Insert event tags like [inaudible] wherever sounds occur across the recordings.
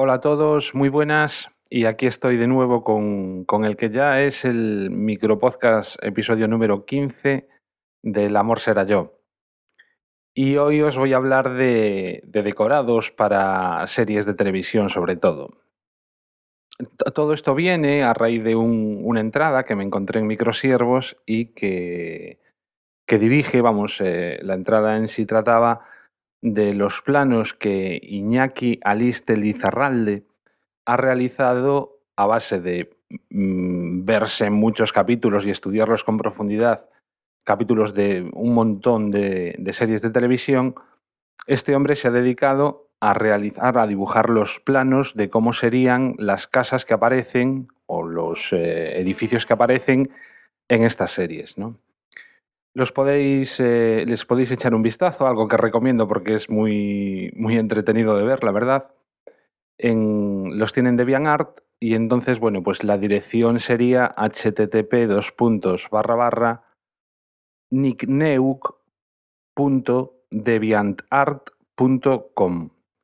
Hola a todos, muy buenas. Y aquí estoy de nuevo con, con el que ya es el micropodcast episodio número 15 del Amor será yo. Y hoy os voy a hablar de, de decorados para series de televisión sobre todo. Todo esto viene a raíz de un- una entrada que me encontré en Microsiervos y que, que dirige, vamos, eh, la entrada en sí trataba de los planos que Iñaki Aliste Lizarralde ha realizado a base de mm, verse muchos capítulos y estudiarlos con profundidad, capítulos de un montón de, de series de televisión, este hombre se ha dedicado a realizar, a dibujar los planos de cómo serían las casas que aparecen o los eh, edificios que aparecen en estas series, ¿no? Los podéis, eh, les podéis echar un vistazo, algo que recomiendo porque es muy, muy entretenido de ver, la verdad. En, los tienen DeviantArt y entonces, bueno, pues la dirección sería http dos barra.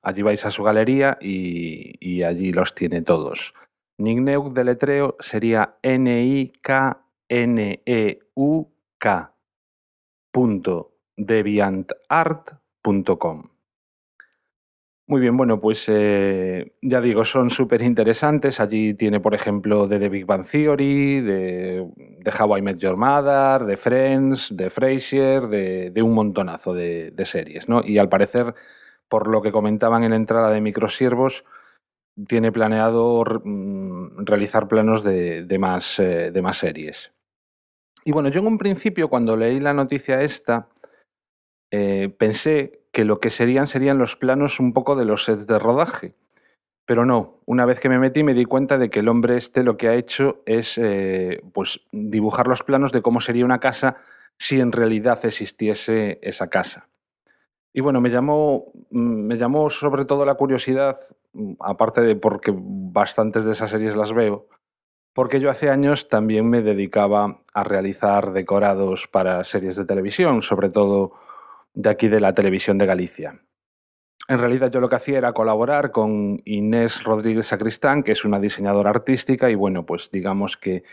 Allí vais a su galería y, allí los tiene todos. Nickneuk de sería N-I-K-N-E-U-K punto deviantart.com. Muy bien, bueno, pues eh, ya digo, son súper interesantes. Allí tiene, por ejemplo, de The Big Bang Theory, de, How I Met Your Mother, de Friends, de Frasier, de, de un montonazo de, series, ¿no? Y al parecer, por lo que comentaban en la entrada de Microsiervos, tiene planeado mm, realizar planos de, de más, eh, de más series. Y bueno, yo en un principio, cuando leí la noticia esta, eh, pensé que lo que serían serían los planos un poco de los sets de rodaje. Pero no, una vez que me metí me di cuenta de que el hombre este lo que ha hecho es eh, pues dibujar los planos de cómo sería una casa si en realidad existiese esa casa. Y bueno, me llamó, mm, me llamó sobre todo la curiosidad, mm, aparte de porque bastantes de esas series las veo, porque yo hace años también me dedicaba a realizar decorados para series de televisión, sobre todo de aquí de la televisión de Galicia. En realidad yo lo que hacía era colaborar con Inés Rodríguez Sacristán, que es una diseñadora artística, y bueno, pues digamos que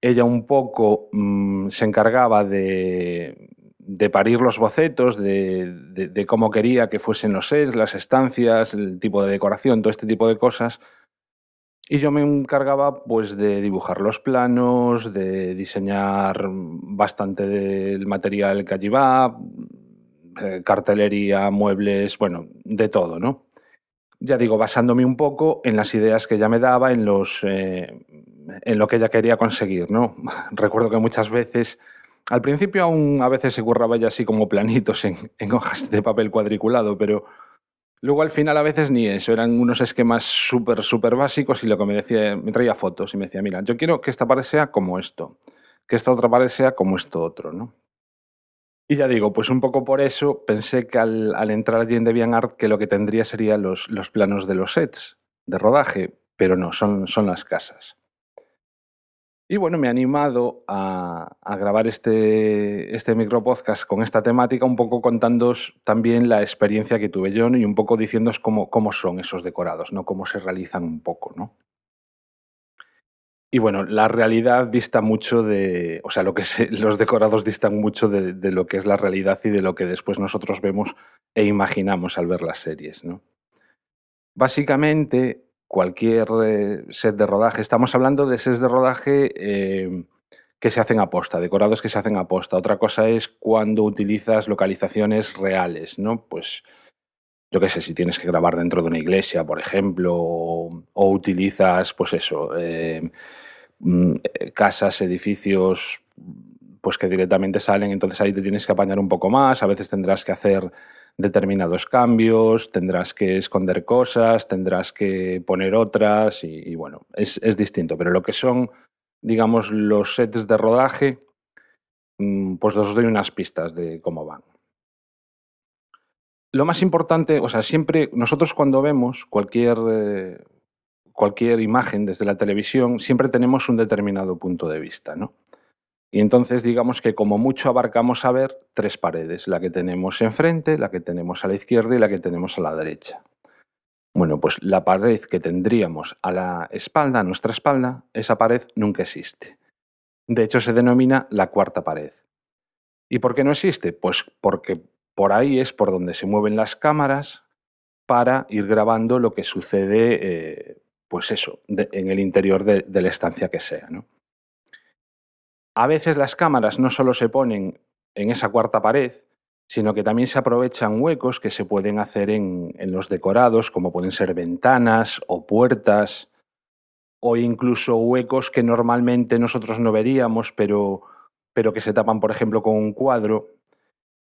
ella un poco mmm, se encargaba de, de, parir los bocetos, de, de, cómo quería que fuesen los sets, las estancias, el tipo de decoración, todo este tipo de cosas. Y yo me encargaba pues de dibujar los planos, de diseñar bastante del material que allí va, eh, cartelería, muebles, bueno, de todo, ¿no? Ya digo, basándome un poco en las ideas que ella me daba, en, los, eh, en lo que ella quería conseguir, ¿no? [laughs] Recuerdo que muchas veces, al principio aún a veces se curraba ya así como planitos en, en hojas de papel cuadriculado, pero luego al final a veces ni eso, eran unos esquemas súper, súper básicos y lo que me decía, me traía fotos y me decía, mira, yo quiero que esta pared sea como esto, que esta otra pared sea como esto otro, ¿no? Y ya digo, pues un poco por eso pensé que al, entrar allí en DeviantArt que lo que tendría serían los, los, planos de los sets de rodaje, pero no, son, son las casas. Y bueno, me he animado a, grabar este, este micropodcast con esta temática, un poco contándoos también la experiencia que tuve yo y un poco diciéndoos cómo, son esos decorados, ¿no? cómo se realizan un poco, ¿no? Y bueno, la realidad dista mucho de, o sea, lo que [laughs] los decorados distan mucho de, de, lo que es la realidad y de lo que después nosotros vemos e imaginamos al ver las series, ¿no? Básicamente, cualquier eh, set de rodaje, estamos hablando de sets de rodaje eh, que se hacen a posta, decorados que se hacen a posta. Otra cosa es cuando utilizas localizaciones reales, ¿no? Pues yo qué sé, si tienes que grabar dentro de una iglesia, por ejemplo, o, utilizas, pues eso, eh, Mm, casas, edificios, pues que directamente salen, entonces ahí te tienes que apañar un poco más, a veces tendrás que hacer determinados cambios, tendrás que esconder cosas, tendrás que poner otras y, bueno, es, es, distinto, pero lo que son, digamos, los sets de rodaje, mm, pues os doy unas pistas de cómo van. Lo más importante, o sea, siempre nosotros cuando vemos cualquier eh, cualquier imagen desde la televisión, siempre tenemos un determinado punto de vista, ¿no? Y entonces digamos que como mucho abarcamos a ver tres paredes, la que tenemos enfrente, la que tenemos a la izquierda y la que tenemos a la derecha. Bueno, pues la pared que tendríamos a la espalda, a nuestra espalda, esa pared nunca existe. De hecho, se denomina la cuarta pared. ¿Y por qué no existe? Pues porque por ahí es por donde se mueven las cámaras para ir grabando lo que sucede, eh, pues eso, en el interior de, la estancia que sea. A veces las cámaras no solo se ponen en esa cuarta pared, sino que también se aprovechan huecos que se pueden hacer en, los decorados, como pueden ser ventanas o puertas, o incluso huecos que normalmente nosotros no veríamos, pero, pero que se tapan, por ejemplo, con un cuadro.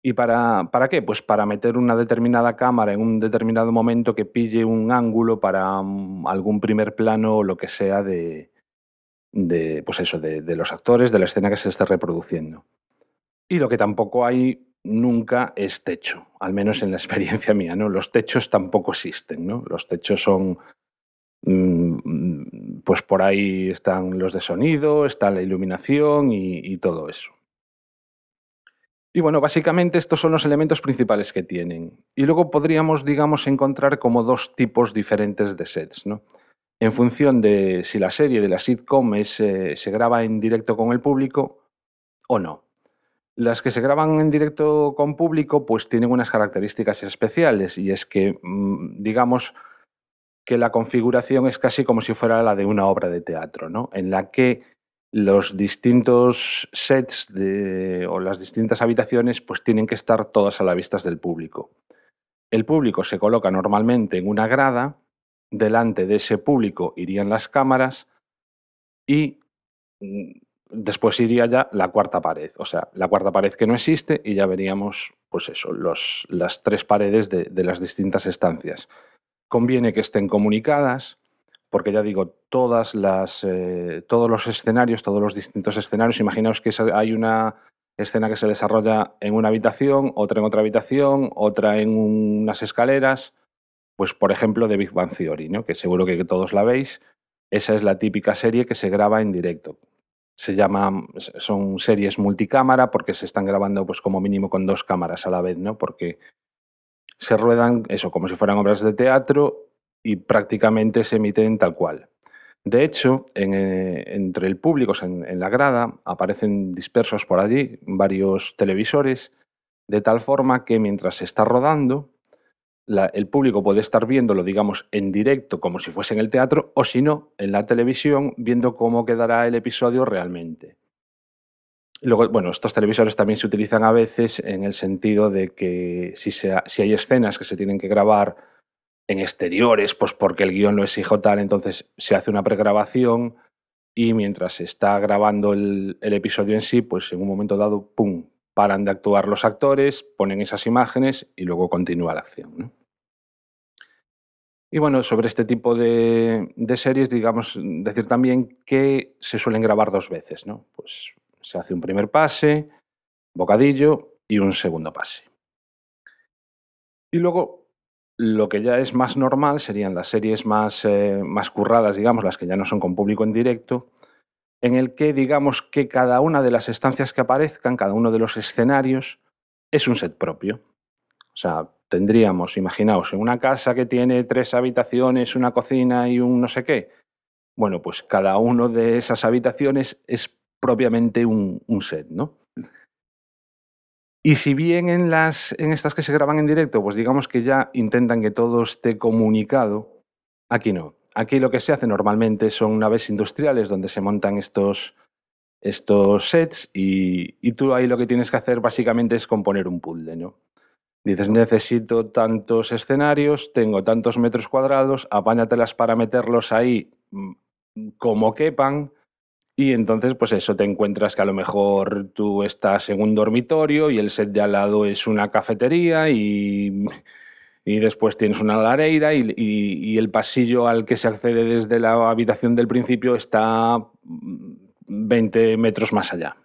¿Y para, para, qué? Pues para meter una determinada cámara en un determinado momento que pille un ángulo para mm, algún primer plano o lo que sea de, de pues eso, de, los actores, de la escena que se esté reproduciendo. Y lo que tampoco hay nunca es techo, al menos en la [laughs] experiencia mía, ¿no? Los techos tampoco existen, ¿no? Los techos son, mm, pues por ahí están los de sonido, está la iluminación y, todo eso. Y bueno, básicamente estos son los elementos principales que tienen. Y luego podríamos, digamos, encontrar como dos tipos diferentes de sets, ¿no? En función de si la serie de la sitcom eh, se graba en directo con el público o no. Las que se graban en directo con público, pues tienen unas características especiales y es que, mm, digamos, que la configuración es casi como si fuera la de una obra de teatro, ¿no? En la que los distintos sets o las distintas habitaciones pues tienen que estar todas a la vista del público. El público se coloca normalmente en una grada, delante de ese público irían las cámaras y mm, después iría ya la cuarta pared, o sea, la cuarta pared que no existe y ya veríamos, pues eso, los, las tres paredes de, las distintas estancias. Conviene que estén comunicadas, porque ya digo, todas las, eh, todos los escenarios, todos los distintos escenarios, imaginaos que hay una escena que se desarrolla en una habitación, otra en otra habitación, otra en unas escaleras, pues por ejemplo de Big Bang Theory, que seguro que todos la veis, esa es la típica serie que se graba en directo se llaman, son series multicámara porque se están grabando pues como mínimo con dos cámaras a la vez, ¿no? Porque se ruedan eso como si fueran obras de teatro y prácticamente se emiten tal cual. De hecho, eh, entre el público, en la grada, aparecen dispersos por allí varios televisores, de tal forma que mientras se está rodando, el público puede estar viéndolo, digamos, en directo, como si fuese en el teatro, o si no, en la televisión, viendo cómo quedará el episodio realmente. Luego, bueno, estos televisores también se utilizan a veces en el sentido de que si, hay escenas que se tienen que grabar en exteriores, pues porque el guion no exige tal, entonces se hace una pregrabación y mientras se está grabando el, el episodio en sí, pues en un momento dado, ¡pum!, paran de actuar los actores, ponen esas imágenes y luego continúa la acción. Y bueno, sobre este tipo de, series, digamos, decir también que se suelen grabar dos veces, ¿no? Pues se hace un primer pase, bocadillo y un segundo pase. Y luego, lo que ya es más normal serían las series más, eh, más curradas, digamos, las que ya no son con público en directo, en el que digamos que cada una de las estancias que aparezcan, cada uno de los escenarios, es un set propio. O sea, tendríamos, imaginaos, en una casa que tiene tres habitaciones, una cocina y un no sé qué. Bueno, pues cada uno de esas habitaciones es propiamente un, set, ¿no? Y si bien en, las, en estas que se graban en directo, pues digamos que ya intentan que todo esté comunicado, aquí no. Aquí lo que se hace normalmente son naves industriales donde se montan estos, estos sets y, tú ahí lo que tienes que hacer básicamente es componer un puzzle, ¿no? Dices, necesito tantos escenarios, tengo tantos metros cuadrados, apáñatelas para meterlos ahí mm, como quepan, y entonces, pues eso, te encuentras que a lo mejor tú estás en un dormitorio y el set de al lado es una cafetería y y después tienes una lareira y, el pasillo al que se accede desde la habitación del principio está 20 metros más allá.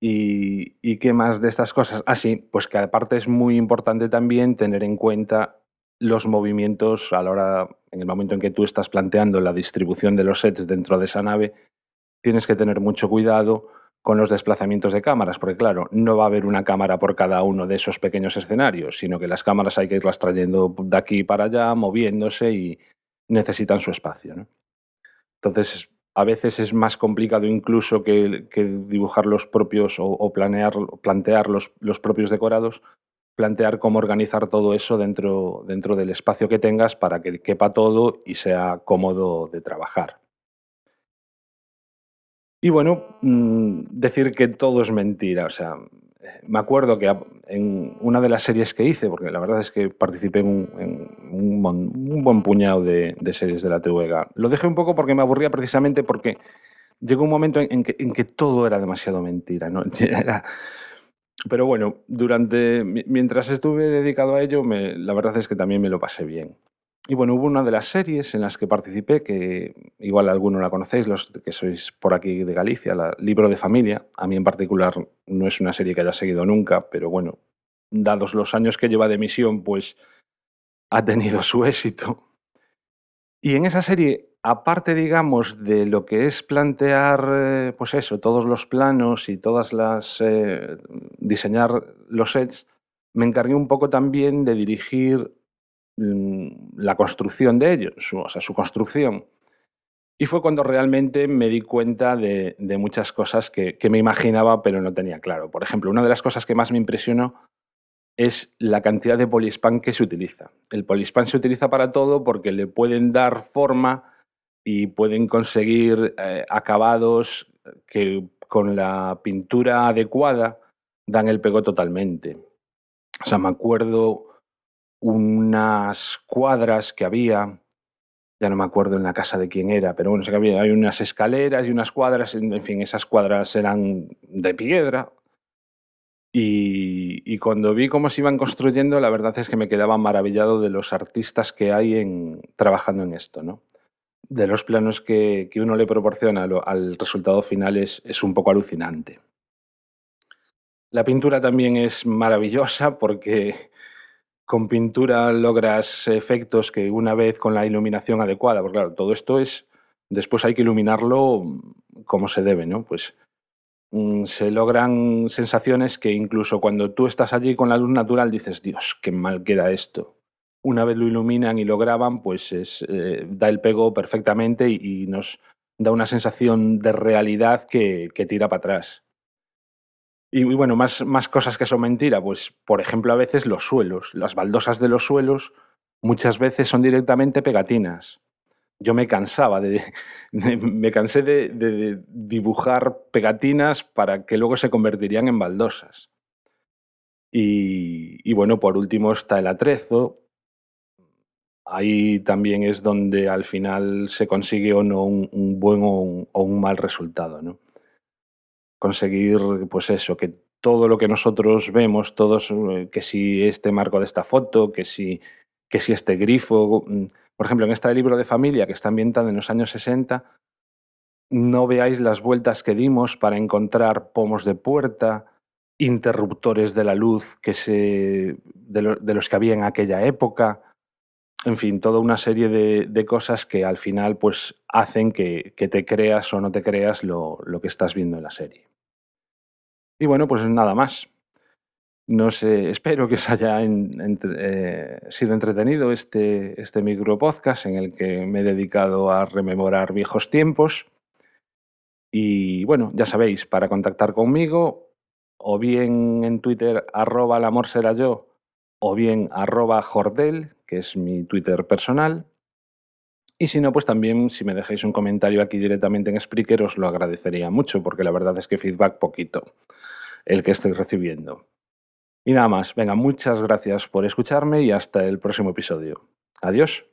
¿Y, qué más de estas cosas? Ah, sí, pues que aparte es muy importante también tener en cuenta los movimientos a la hora, en el momento en que tú estás planteando la distribución de los sets dentro de esa nave, tienes que tener mucho cuidado con los desplazamientos de cámaras, porque claro, no va a haber una cámara por cada uno de esos pequeños escenarios, sino que las cámaras hay que irlas trayendo de aquí para allá, moviéndose y necesitan su espacio. Entonces, a veces es más complicado incluso que, dibujar los propios o, planear, plantear los, los, propios decorados, plantear cómo organizar todo eso dentro, dentro del espacio que tengas para que quepa todo y sea cómodo de trabajar. Y bueno, mm, decir que todo es mentira. O sea, me acuerdo que en una de las series que hice, porque la verdad es que participé en un, buen puñado de, series de la TVG, lo dejé un poco porque me aburría precisamente porque llegó un momento en, que, todo era demasiado mentira. ¿no? [laughs] pero bueno, durante, mientras estuve dedicado a ello, la verdad es que también me lo pasé bien. Y bueno, hubo una de las series en las que participé, que igual alguno la conocéis, los que sois por aquí de Galicia, la Libro de Familia. A mí en particular no es una serie que haya seguido nunca, pero bueno, dados los años que lleva de emisión, pues ha tenido su éxito. Y en esa serie, aparte, digamos, de lo que es plantear, eh, pues eso, todos los planos y todas las... Eh, diseñar los sets, me encargué un poco también de dirigir la construcción de ellos, su, o sea, su construcción. Y fue cuando realmente me di cuenta de, muchas cosas que, me imaginaba pero no tenía claro. Por ejemplo, una de las cosas que más me impresionó es la cantidad de polispan que se utiliza. El polispan se utiliza para todo porque le pueden dar forma y pueden conseguir eh, acabados que con la pintura adecuada dan el pego totalmente. O sea, me acuerdo unas cuadras que había, ya no me acuerdo en la casa de quién era, pero bueno, sé que había, hay unas escaleras y unas cuadras, en fin, esas cuadras eran de piedra. Y, cuando vi cómo se iban construyendo, la verdad es que me quedaba maravillado de los artistas que hay en, trabajando en esto, ¿no? De los planos que, uno le proporciona al resultado final es, es un poco alucinante. La pintura también es maravillosa porque con pintura logras efectos que una vez con la iluminación adecuada, porque claro, todo esto es, después hay que iluminarlo como se debe, ¿no? Pues mm, se logran sensaciones que incluso cuando tú estás allí con la luz natural dices, Dios, qué mal queda esto. Una vez lo iluminan y lo graban, pues es, eh, da el pego perfectamente y, nos da una sensación de realidad que tira para atrás. Y, bueno, más, cosas que son mentira, pues por ejemplo a veces los suelos, las baldosas de los suelos muchas veces son directamente pegatinas. Yo me cansaba de, [laughs] me cansé de, dibujar pegatinas para que luego se convertirían en baldosas. Y, bueno, por último está el atrezo. Ahí también es donde al final se consigue o no un, buen o un, o un mal resultado, ¿no? Conseguir, pues eso, que todo lo que nosotros vemos, todos, eh, que si este marco de esta foto, que si, que si este grifo, mm, por ejemplo, en este libro de familia que está ambientado en los años 60, no veáis las vueltas que dimos para encontrar pomos de puerta, interruptores de la luz que se, de, los que había en aquella época, en fin, toda una serie de, cosas que al final pues, hacen que, te creas o no te creas lo que estás viendo en la serie. Y bueno, pues nada más. No sé, [laughs] espero que os haya eh, sido entretenido este, este micro podcast en el que me he dedicado a rememorar viejos tiempos. Y bueno, ya sabéis, para contactar conmigo, o bien en Twitter, arroba el amor será yo, o bien arroba jordel, que es mi Twitter personal. Y si no, pues también si me dejáis un comentario aquí directamente en Spreaker os lo agradecería mucho, porque la verdad es que feedback poquito el que estoy recibiendo. Y nada más, venga, muchas gracias por escucharme y hasta el próximo episodio. Adiós.